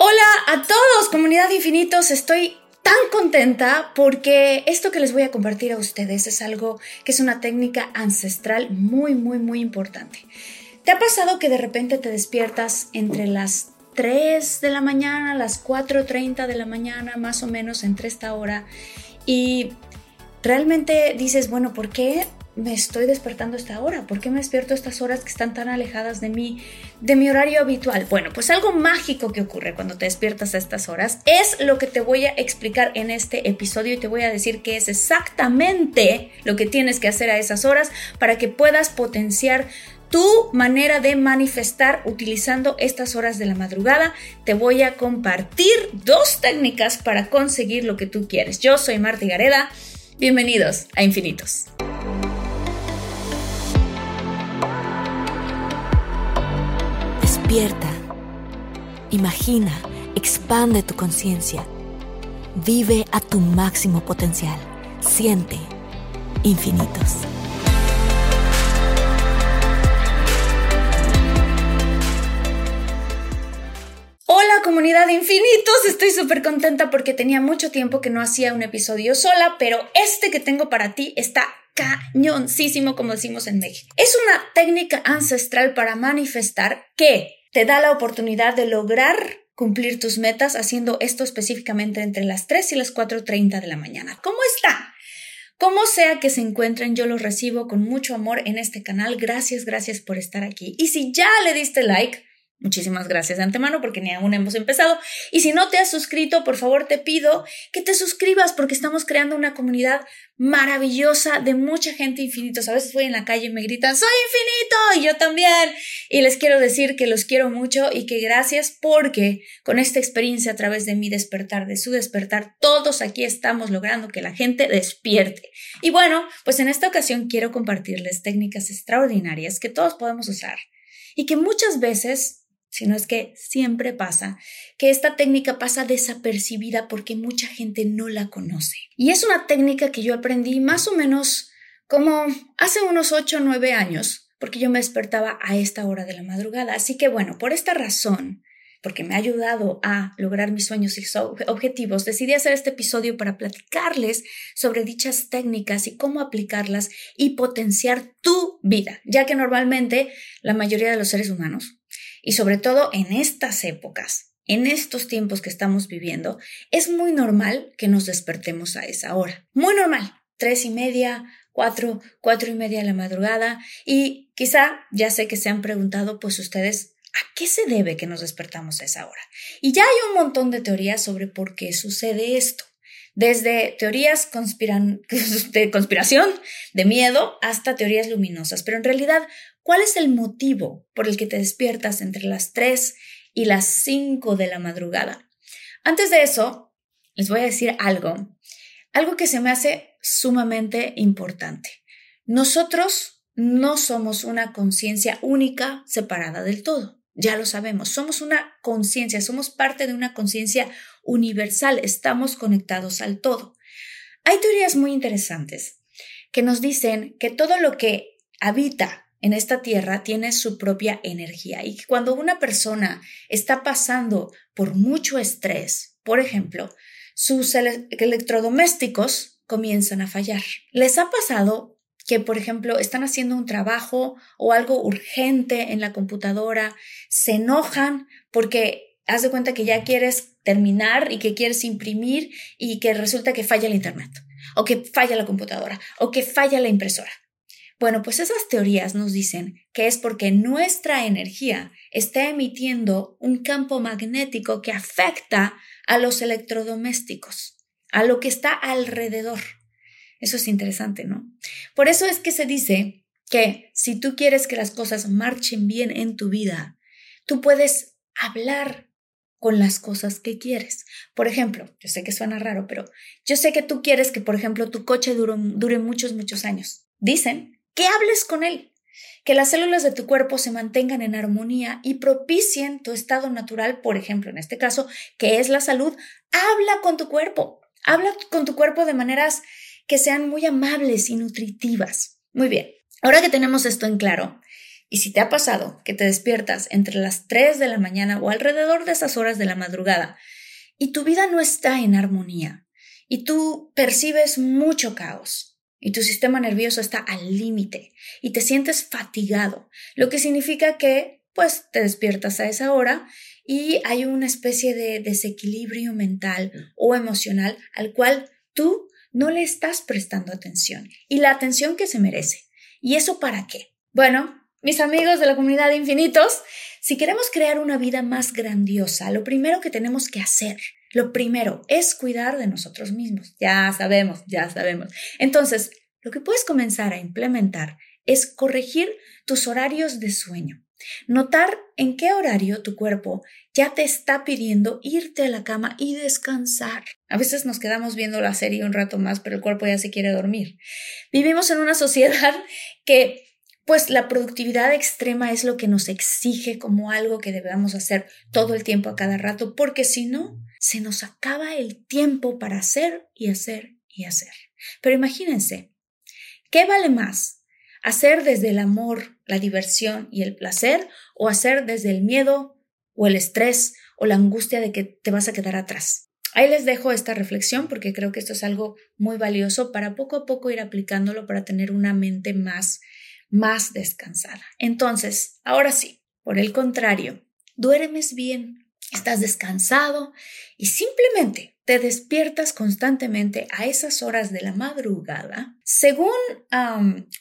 Hola a todos, comunidad infinitos. Estoy tan contenta porque esto que les voy a compartir a ustedes es algo que es una técnica ancestral muy, muy, muy importante. ¿Te ha pasado que de repente te despiertas entre las 3 de la mañana, las 4.30 de la mañana, más o menos entre esta hora, y realmente dices, bueno, ¿por qué me estoy despertando esta hora? ¿Por qué me despierto a estas horas que están tan alejadas de mí, de mi horario habitual? Bueno, pues algo mágico que ocurre cuando te despiertas a estas horas es lo que te voy a explicar en este episodio y te voy a decir que es exactamente lo que tienes que hacer a esas horas para que puedas potenciar tu manera de manifestar utilizando estas horas de la madrugada. Te voy a compartir dos técnicas para conseguir lo que tú quieres. Yo soy Marta Gareda. Bienvenidos a Infinitos. Despierta, imagina, expande tu conciencia, vive a tu máximo potencial, siente infinitos. Hola comunidad de infinitos, estoy súper contenta porque tenía mucho tiempo que no hacía un episodio sola, pero este que tengo para ti está cañoncísimo como decimos en México. Es una técnica ancestral para manifestar que te da la oportunidad de lograr cumplir tus metas haciendo esto específicamente entre las 3 y las 4.30 de la mañana. ¿Cómo está? Como sea que se encuentren, yo los recibo con mucho amor en este canal. Gracias, gracias por estar aquí. Y si ya le diste like, Muchísimas gracias de antemano porque ni aún hemos empezado. Y si no te has suscrito, por favor te pido que te suscribas porque estamos creando una comunidad maravillosa de mucha gente infinitos. A veces voy en la calle y me gritan, soy infinito y yo también. Y les quiero decir que los quiero mucho y que gracias porque con esta experiencia a través de mi despertar, de su despertar, todos aquí estamos logrando que la gente despierte. Y bueno, pues en esta ocasión quiero compartirles técnicas extraordinarias que todos podemos usar y que muchas veces sino es que siempre pasa que esta técnica pasa desapercibida porque mucha gente no la conoce. Y es una técnica que yo aprendí más o menos como hace unos 8 o 9 años, porque yo me despertaba a esta hora de la madrugada. Así que bueno, por esta razón, porque me ha ayudado a lograr mis sueños y objetivos, decidí hacer este episodio para platicarles sobre dichas técnicas y cómo aplicarlas y potenciar tu vida, ya que normalmente la mayoría de los seres humanos y sobre todo en estas épocas, en estos tiempos que estamos viviendo, es muy normal que nos despertemos a esa hora. Muy normal. Tres y media, cuatro, cuatro y media de la madrugada. Y quizá ya sé que se han preguntado, pues ustedes, ¿a qué se debe que nos despertamos a esa hora? Y ya hay un montón de teorías sobre por qué sucede esto desde teorías de conspiración, de miedo, hasta teorías luminosas. Pero en realidad, ¿cuál es el motivo por el que te despiertas entre las 3 y las 5 de la madrugada? Antes de eso, les voy a decir algo, algo que se me hace sumamente importante. Nosotros no somos una conciencia única separada del todo. Ya lo sabemos, somos una conciencia, somos parte de una conciencia universal, estamos conectados al todo. Hay teorías muy interesantes que nos dicen que todo lo que habita en esta tierra tiene su propia energía y cuando una persona está pasando por mucho estrés, por ejemplo, sus electrodomésticos comienzan a fallar. ¿Les ha pasado que, por ejemplo, están haciendo un trabajo o algo urgente en la computadora, se enojan porque haz de cuenta que ya quieres terminar y que quieres imprimir y que resulta que falla el Internet, o que falla la computadora, o que falla la impresora. Bueno, pues esas teorías nos dicen que es porque nuestra energía está emitiendo un campo magnético que afecta a los electrodomésticos, a lo que está alrededor. Eso es interesante, ¿no? Por eso es que se dice que si tú quieres que las cosas marchen bien en tu vida, tú puedes hablar con las cosas que quieres. Por ejemplo, yo sé que suena raro, pero yo sé que tú quieres que, por ejemplo, tu coche dure, dure muchos, muchos años. Dicen que hables con él, que las células de tu cuerpo se mantengan en armonía y propicien tu estado natural, por ejemplo, en este caso, que es la salud. Habla con tu cuerpo, habla con tu cuerpo de maneras que sean muy amables y nutritivas. Muy bien, ahora que tenemos esto en claro, y si te ha pasado que te despiertas entre las 3 de la mañana o alrededor de esas horas de la madrugada y tu vida no está en armonía y tú percibes mucho caos, y tu sistema nervioso está al límite y te sientes fatigado, lo que significa que pues te despiertas a esa hora y hay una especie de desequilibrio mental o emocional al cual tú no le estás prestando atención y la atención que se merece. ¿Y eso para qué? Bueno, mis amigos de la comunidad de infinitos, si queremos crear una vida más grandiosa, lo primero que tenemos que hacer lo primero es cuidar de nosotros mismos. Ya sabemos, ya sabemos. Entonces, lo que puedes comenzar a implementar es corregir tus horarios de sueño. Notar en qué horario tu cuerpo ya te está pidiendo irte a la cama y descansar. A veces nos quedamos viendo la serie un rato más, pero el cuerpo ya se quiere dormir. Vivimos en una sociedad que pues la productividad extrema es lo que nos exige como algo que debemos hacer todo el tiempo a cada rato, porque si no, se nos acaba el tiempo para hacer y hacer y hacer. Pero imagínense, ¿qué vale más? ¿Hacer desde el amor, la diversión y el placer o hacer desde el miedo o el estrés o la angustia de que te vas a quedar atrás? Ahí les dejo esta reflexión porque creo que esto es algo muy valioso para poco a poco ir aplicándolo para tener una mente más más descansada. Entonces, ahora sí, por el contrario, duermes bien, estás descansado y simplemente te despiertas constantemente a esas horas de la madrugada. Según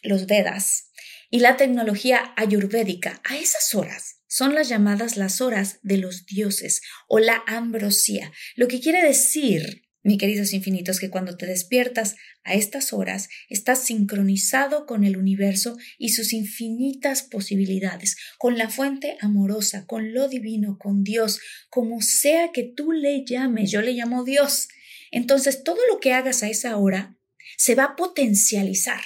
los Vedas y la tecnología ayurvédica, a esas horas son las llamadas las horas de los dioses o la ambrosía, lo que quiere decir mi queridos infinitos, que cuando te despiertas a estas horas estás sincronizado con el universo y sus infinitas posibilidades, con la fuente amorosa, con lo divino, con Dios, como sea que tú le llames, yo le llamo Dios. Entonces todo lo que hagas a esa hora se va a potencializar.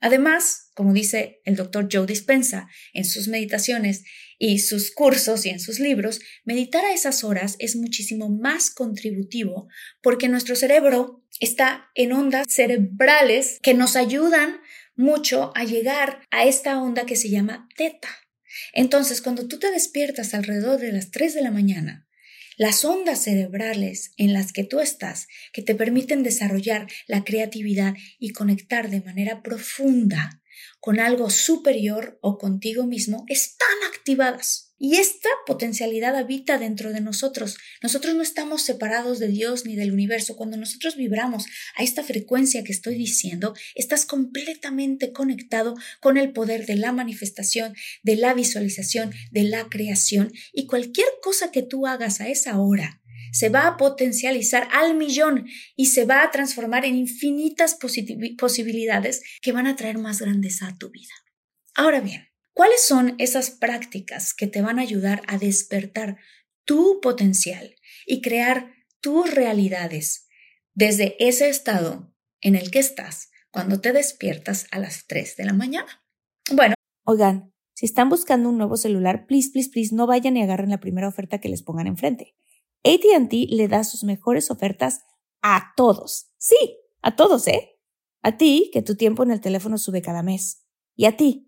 Además, como dice el doctor Joe Dispensa en sus meditaciones, y sus cursos y en sus libros, meditar a esas horas es muchísimo más contributivo porque nuestro cerebro está en ondas cerebrales que nos ayudan mucho a llegar a esta onda que se llama teta. Entonces, cuando tú te despiertas alrededor de las 3 de la mañana, las ondas cerebrales en las que tú estás, que te permiten desarrollar la creatividad y conectar de manera profunda con algo superior o contigo mismo están Y esta potencialidad habita dentro de nosotros. Nosotros no estamos separados de Dios ni del universo. Cuando nosotros vibramos a esta frecuencia que estoy diciendo, estás completamente conectado con el poder de la manifestación, de la visualización, de la creación y cualquier cosa que tú hagas a esa hora se va a potencializar al millón y se va a transformar en infinitas posibilidades que van a traer más grandeza a tu vida. Ahora bien, ¿cuáles son esas prácticas que te van a ayudar a despertar tu potencial y crear tus realidades desde ese estado en el que estás cuando te despiertas a las 3 de la mañana? Bueno, oigan, si están buscando un nuevo celular, please, please, please, no vayan y agarren la primera oferta que les pongan enfrente. ATT le da sus mejores ofertas a todos. Sí, a todos, ¿eh? A ti, que tu tiempo en el teléfono sube cada mes. Y a ti,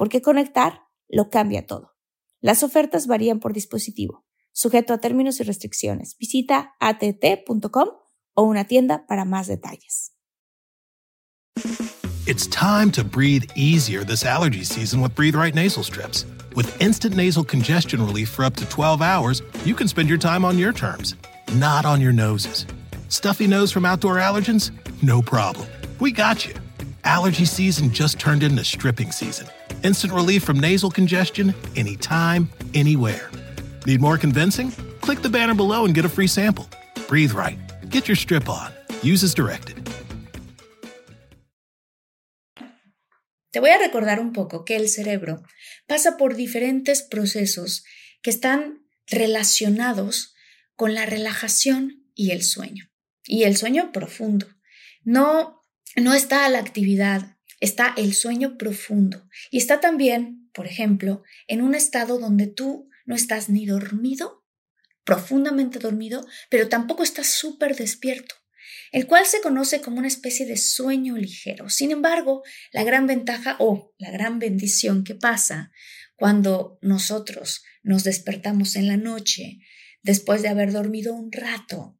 porque conectar lo cambia todo. Las ofertas varían por dispositivo, sujeto a términos y restricciones. Visita att.com o una tienda para más detalles. It's time to breathe easier this allergy season with Breathe Right nasal strips. With instant nasal congestion relief for up to 12 hours, you can spend your time on your terms, not on your noses. Stuffy nose from outdoor allergens? No problem. We got you. Allergy season just turned into stripping season. Instant relief from nasal congestion anytime, anywhere. Need more convincing? Click the banner below and get a free sample. Breathe right. Get your strip on. Use as directed. Te voy a recordar un poco que el cerebro pasa por diferentes procesos que están relacionados con la relajación y el sueño. Y el sueño profundo. No, no está la actividad, está el sueño profundo. Y está también, por ejemplo, en un estado donde tú no estás ni dormido, profundamente dormido, pero tampoco estás súper despierto el cual se conoce como una especie de sueño ligero. Sin embargo, la gran ventaja o la gran bendición que pasa cuando nosotros nos despertamos en la noche después de haber dormido un rato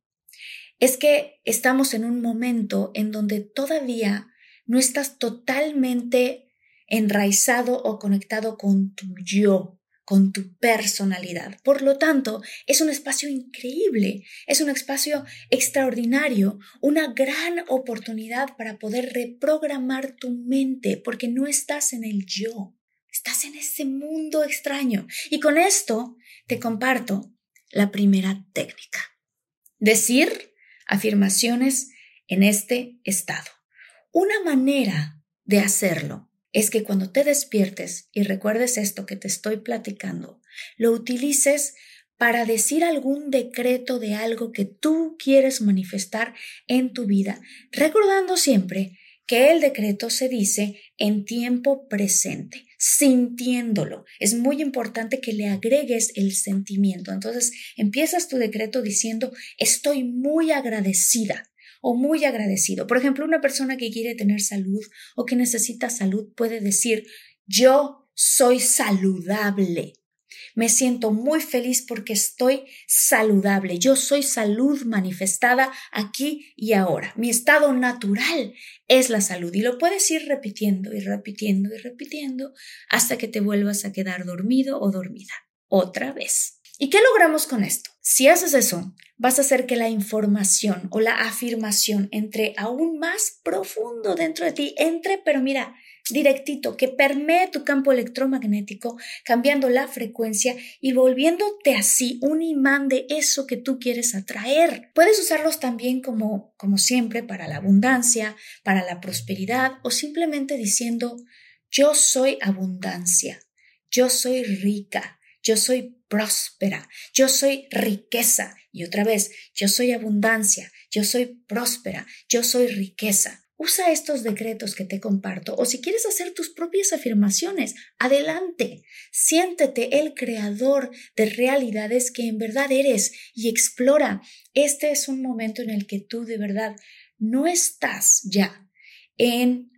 es que estamos en un momento en donde todavía no estás totalmente enraizado o conectado con tu yo, con tu personalidad. Por lo tanto, es un espacio increíble, es un espacio extraordinario, una gran oportunidad para poder reprogramar tu mente, porque no estás en el yo, estás en ese mundo extraño. Y con esto te comparto la primera técnica. Decir afirmaciones en este estado. Una manera de hacerlo es que cuando te despiertes y recuerdes esto que te estoy platicando, lo utilices para decir algún decreto de algo que tú quieres manifestar en tu vida, recordando siempre que el decreto se dice en tiempo presente, sintiéndolo. Es muy importante que le agregues el sentimiento. Entonces, empiezas tu decreto diciendo, estoy muy agradecida o muy agradecido. Por ejemplo, una persona que quiere tener salud o que necesita salud puede decir, yo soy saludable. Me siento muy feliz porque estoy saludable. Yo soy salud manifestada aquí y ahora. Mi estado natural es la salud y lo puedes ir repitiendo y repitiendo y repitiendo hasta que te vuelvas a quedar dormido o dormida. Otra vez. ¿Y qué logramos con esto? Si haces eso, vas a hacer que la información o la afirmación entre aún más profundo dentro de ti, entre, pero mira, directito, que permee tu campo electromagnético, cambiando la frecuencia y volviéndote así un imán de eso que tú quieres atraer. Puedes usarlos también como, como siempre, para la abundancia, para la prosperidad o simplemente diciendo, yo soy abundancia, yo soy rica, yo soy próspera, yo soy riqueza. Y otra vez, yo soy abundancia, yo soy próspera, yo soy riqueza. Usa estos decretos que te comparto o si quieres hacer tus propias afirmaciones, adelante. Siéntete el creador de realidades que en verdad eres y explora. Este es un momento en el que tú de verdad no estás ya en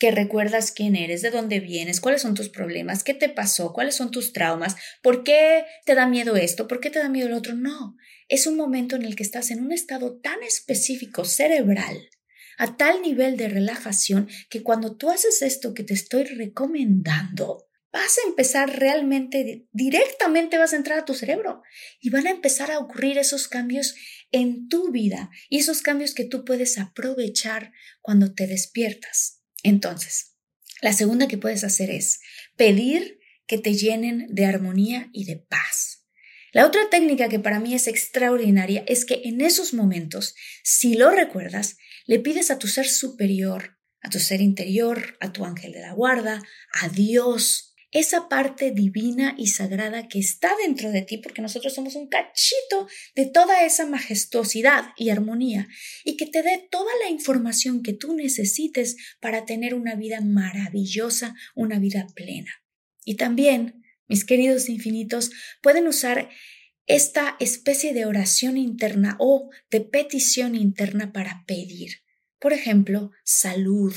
que recuerdas quién eres, de dónde vienes, cuáles son tus problemas, qué te pasó, cuáles son tus traumas, por qué te da miedo esto, por qué te da miedo el otro. No, es un momento en el que estás en un estado tan específico cerebral a tal nivel de relajación que cuando tú haces esto que te estoy recomendando, vas a empezar realmente, directamente vas a entrar a tu cerebro y van a empezar a ocurrir esos cambios en tu vida y esos cambios que tú puedes aprovechar cuando te despiertas. Entonces, la segunda que puedes hacer es pedir que te llenen de armonía y de paz. La otra técnica que para mí es extraordinaria es que en esos momentos, si lo recuerdas, le pides a tu ser superior, a tu ser interior, a tu ángel de la guarda, a Dios, esa parte divina y sagrada que está dentro de ti, porque nosotros somos un cachito de toda esa majestuosidad y armonía, y que te dé toda la información que tú necesites para tener una vida maravillosa, una vida plena. Y también, mis queridos infinitos, pueden usar esta especie de oración interna o de petición interna para pedir. Por ejemplo, salud,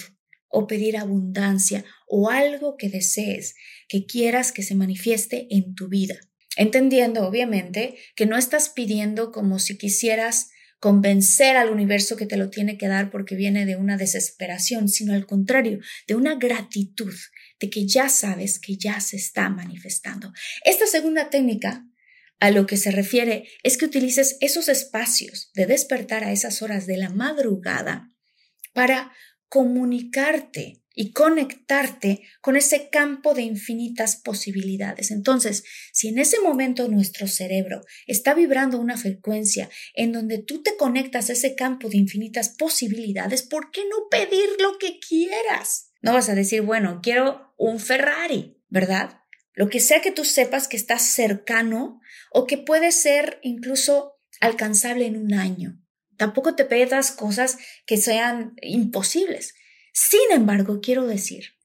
o pedir abundancia o algo que desees, que quieras que se manifieste en tu vida. Entendiendo, obviamente, que no estás pidiendo como si quisieras convencer al universo que te lo tiene que dar porque viene de una desesperación, sino al contrario, de una gratitud, de que ya sabes que ya se está manifestando. Esta segunda técnica a lo que se refiere es que utilices esos espacios de despertar a esas horas de la madrugada para comunicarte y conectarte con ese campo de infinitas posibilidades. Entonces, si en ese momento nuestro cerebro está vibrando una frecuencia en donde tú te conectas a ese campo de infinitas posibilidades, ¿por qué no pedir lo que quieras? No vas a decir, bueno, quiero un Ferrari, ¿verdad? Lo que sea que tú sepas que estás cercano o que puede ser incluso alcanzable en un año. Tampoco te pedas cosas que sean imposibles. Sin embargo, quiero decir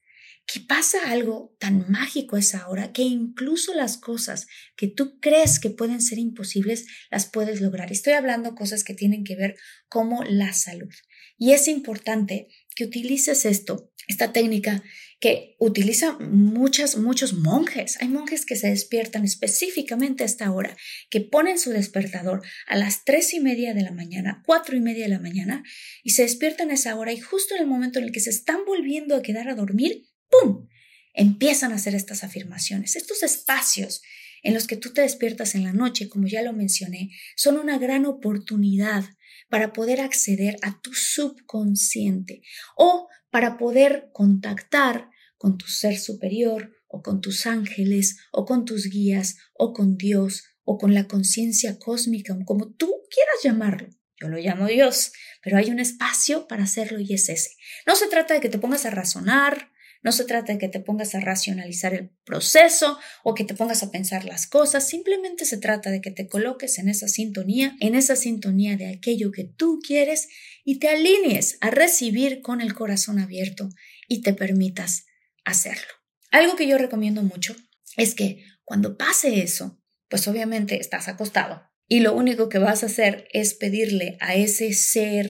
que pasa algo tan mágico a esa hora que incluso las cosas que tú crees que pueden ser imposibles las puedes lograr. Estoy hablando cosas que tienen que ver como la salud. Y es importante que utilices esto, esta técnica que utiliza muchas, muchos monjes. Hay monjes que se despiertan específicamente a esta hora, que ponen su despertador a las tres y media de la mañana, cuatro y media de la mañana, y se despiertan a esa hora y justo en el momento en el que se están volviendo a quedar a dormir, ¡pum! Empiezan a hacer estas afirmaciones. Estos espacios en los que tú te despiertas en la noche, como ya lo mencioné, son una gran oportunidad para poder acceder a tu subconsciente o para poder contactar con tu ser superior o con tus ángeles o con tus guías o con Dios o con la conciencia cósmica, como tú quieras llamarlo. Yo lo llamo Dios, pero hay un espacio para hacerlo y es ese. No se trata de que te pongas a razonar, no se trata de que te pongas a racionalizar el proceso o que te pongas a pensar las cosas, simplemente se trata de que te coloques en esa sintonía, en esa sintonía de aquello que tú quieres y te alinees a recibir con el corazón abierto y te permitas hacerlo. Algo que yo recomiendo mucho es que cuando pase eso, pues obviamente estás acostado y lo único que vas a hacer es pedirle a ese ser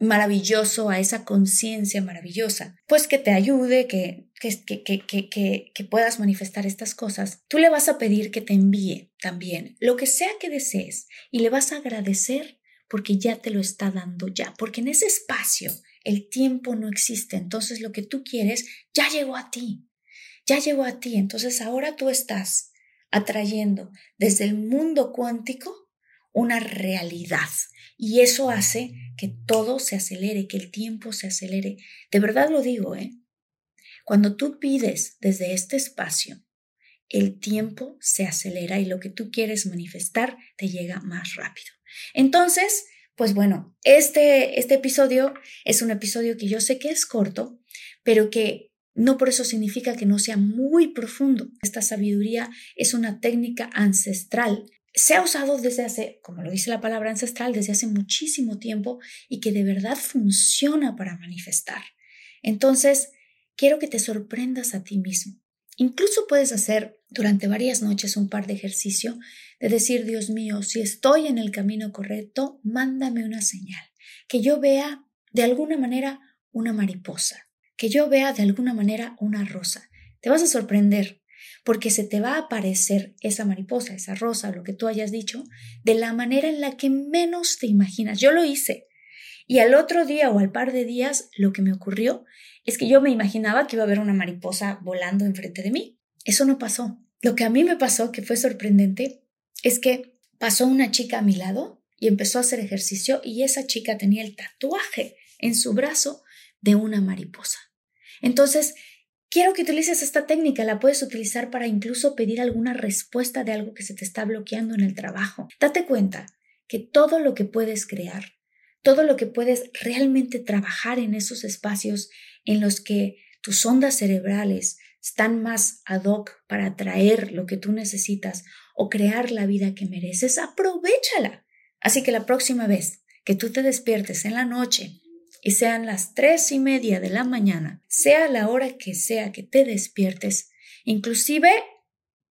maravilloso, a esa conciencia maravillosa, pues que te ayude, que, que, que, que, que puedas manifestar estas cosas, tú le vas a pedir que te envíe también lo que sea que desees y le vas a agradecer porque ya te lo está dando ya, porque en ese espacio el tiempo no existe, entonces lo que tú quieres ya llegó a ti, ya llegó a ti, entonces ahora tú estás atrayendo desde el mundo cuántico una realidad y eso hace que todo se acelere, que el tiempo se acelere. De verdad lo digo, ¿eh? Cuando tú pides desde este espacio, el tiempo se acelera y lo que tú quieres manifestar te llega más rápido. Entonces, pues bueno, este, este episodio es un episodio que yo sé que es corto, pero que no por eso significa que no sea muy profundo. Esta sabiduría es una técnica ancestral se ha usado desde hace, como lo dice la palabra ancestral, desde hace muchísimo tiempo y que de verdad funciona para manifestar. Entonces, quiero que te sorprendas a ti mismo. Incluso puedes hacer durante varias noches un par de ejercicio de decir, Dios mío, si estoy en el camino correcto, mándame una señal, que yo vea de alguna manera una mariposa, que yo vea de alguna manera una rosa. Te vas a sorprender porque se te va a aparecer esa mariposa, esa rosa, lo que tú hayas dicho, de la manera en la que menos te imaginas. Yo lo hice. Y al otro día o al par de días lo que me ocurrió es que yo me imaginaba que iba a haber una mariposa volando enfrente de mí. Eso no pasó. Lo que a mí me pasó, que fue sorprendente, es que pasó una chica a mi lado y empezó a hacer ejercicio y esa chica tenía el tatuaje en su brazo de una mariposa. Entonces, quiero que utilices esta técnica, la puedes utilizar para incluso pedir alguna respuesta de algo que se te está bloqueando en el trabajo. Date cuenta que todo lo que puedes crear, todo lo que puedes realmente trabajar en esos espacios en los que tus ondas cerebrales están más ad hoc para atraer lo que tú necesitas o crear la vida que mereces, aprovechala. Así que la próxima vez que tú te despiertes en la noche y sean las tres y media de la mañana, sea la hora que sea que te despiertes, inclusive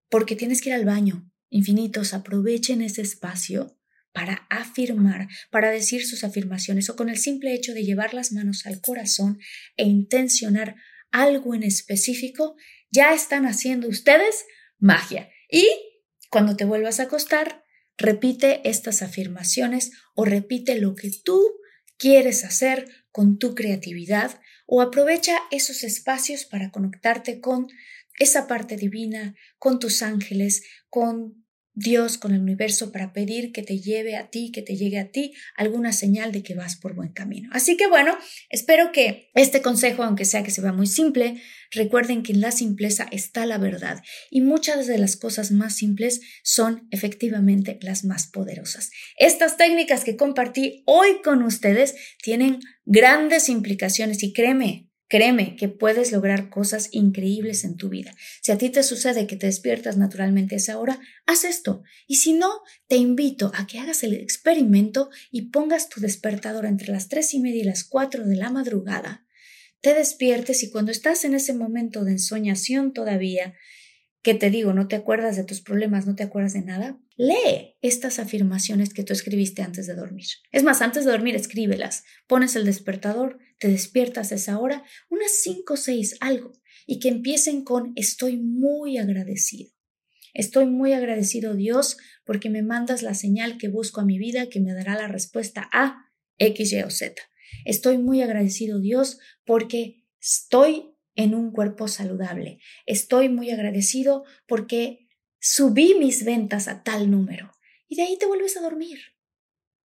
porque tienes que ir al baño, infinitos, aprovechen ese espacio para afirmar, para decir sus afirmaciones o con el simple hecho de llevar las manos al corazón e intencionar algo en específico, ya están haciendo ustedes magia. Y cuando te vuelvas a acostar, repite estas afirmaciones o repite lo que tú quieres hacer con tu creatividad o aprovecha esos espacios para conectarte con esa parte divina, con tus ángeles, con Dios con el universo para pedir que te lleve a ti, que te llegue a ti alguna señal de que vas por buen camino. Así que bueno, espero que este consejo, aunque sea que se vea muy simple, recuerden que en la simpleza está la verdad y muchas de las cosas más simples son efectivamente las más poderosas. Estas técnicas que compartí hoy con ustedes tienen grandes implicaciones y créeme, Créeme que puedes lograr cosas increíbles en tu vida. Si a ti te sucede que te despiertas naturalmente esa hora, haz esto. Y si no, te invito a que hagas el experimento y pongas tu despertador entre las tres y media y las cuatro de la madrugada. Te despiertes y cuando estás en ese momento de ensoñación todavía, que te digo, no te acuerdas de tus problemas, no te acuerdas de nada, lee estas afirmaciones que tú escribiste antes de dormir. Es más, antes de dormir, escríbelas. Pones el despertador, te despiertas a esa hora, unas cinco o seis, algo, y que empiecen con estoy muy agradecido. Estoy muy agradecido, Dios, porque me mandas la señal que busco a mi vida que me dará la respuesta a X, Y o Z. Estoy muy agradecido, Dios, porque estoy en un cuerpo saludable. Estoy muy agradecido porque subí mis ventas a tal número. Y de ahí te vuelves a dormir.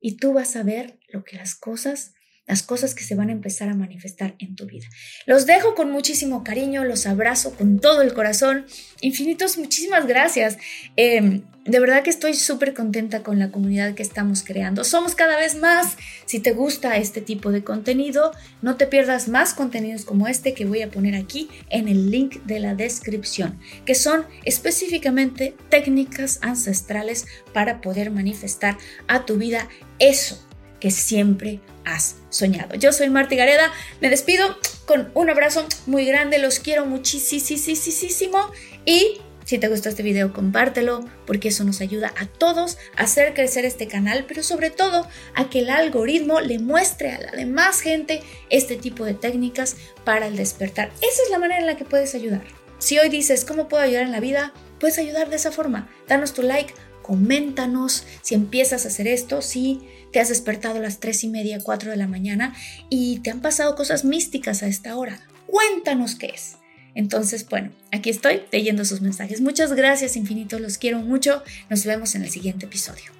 Y tú vas a ver lo que las cosas las cosas que se van a empezar a manifestar en tu vida. Los dejo con muchísimo cariño, los abrazo con todo el corazón. Infinitos, muchísimas gracias. Em, de verdad que estoy súper contenta con la comunidad que estamos creando. Somos cada vez más. Si te gusta este tipo de contenido, no te pierdas más contenidos como este que voy a poner aquí en el link de la descripción, que son específicamente técnicas ancestrales para poder manifestar a tu vida eso que siempre has soñado. Yo soy Marta Gareda, me despido con un abrazo muy grande, los quiero muchísimo y si te gustó este video compártelo porque eso nos ayuda a todos a hacer crecer este canal, pero sobre todo a que el algoritmo le muestre a la demás gente este tipo de técnicas para el despertar. Esa es la manera en la que puedes ayudar. Si hoy dices, ¿cómo puedo ayudar en la vida? Puedes ayudar de esa forma. Danos tu like, coméntanos si empiezas a hacer esto, si te has despertado a las 3 y media, 4 de la mañana y te han pasado cosas místicas a esta hora. Cuéntanos qué es. Entonces, bueno, aquí estoy leyendo sus mensajes. Muchas gracias, infinito, los quiero mucho. Nos vemos en el siguiente episodio.